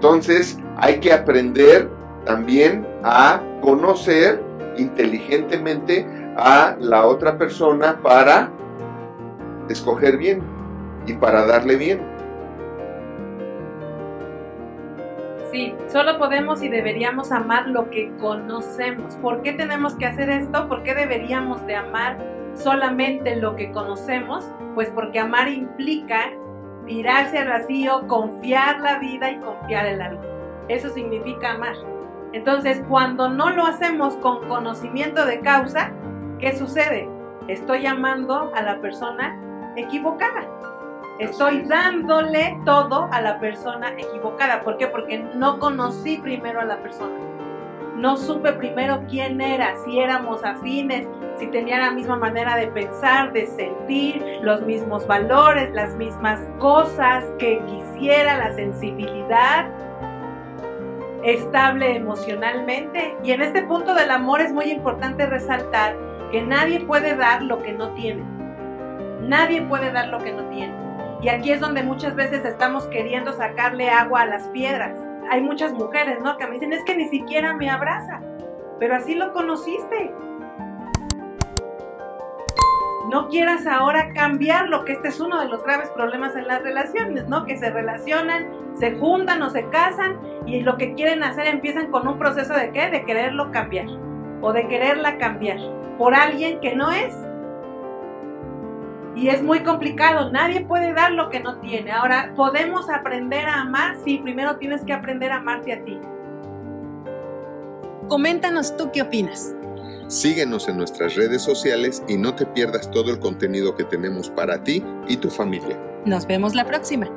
Entonces hay que aprender también a conocer inteligentemente a la otra persona para escoger bien y para darle bien. Sí, solo podemos y deberíamos amar lo que conocemos. ¿Por qué tenemos que hacer esto? ¿Por qué deberíamos de amar solamente lo que conocemos? Pues porque amar implica tirarse al vacío, confiar la vida y confiar el alma. Eso significa amar. Entonces, cuando no lo hacemos con conocimiento de causa, ¿qué sucede? Estoy amando a la persona equivocada. Estoy dándole todo a la persona equivocada. ¿Por qué? Porque no conocí primero a la persona. No supe primero quién era, si éramos afines, si tenía la misma manera de pensar, de sentir, los mismos valores, las mismas cosas que quisiera, la sensibilidad estable emocionalmente. Y en este punto del amor es muy importante resaltar que nadie puede dar lo que no tiene. Nadie puede dar lo que no tiene. Y aquí es donde muchas veces estamos queriendo sacarle agua a las piedras. Hay muchas mujeres, ¿no? Que me dicen, es que ni siquiera me abraza. Pero así lo conociste. No quieras ahora cambiarlo, que este es uno de los graves problemas en las relaciones, ¿no? Que se relacionan, se juntan o se casan y lo que quieren hacer empiezan con un proceso de qué? De quererlo cambiar o de quererla cambiar por alguien que no es. Y es muy complicado, nadie puede dar lo que no tiene. Ahora, ¿podemos aprender a amar? Sí, primero tienes que aprender a amarte a ti. Coméntanos tú qué opinas. Síguenos en nuestras redes sociales y no te pierdas todo el contenido que tenemos para ti y tu familia. Nos vemos la próxima.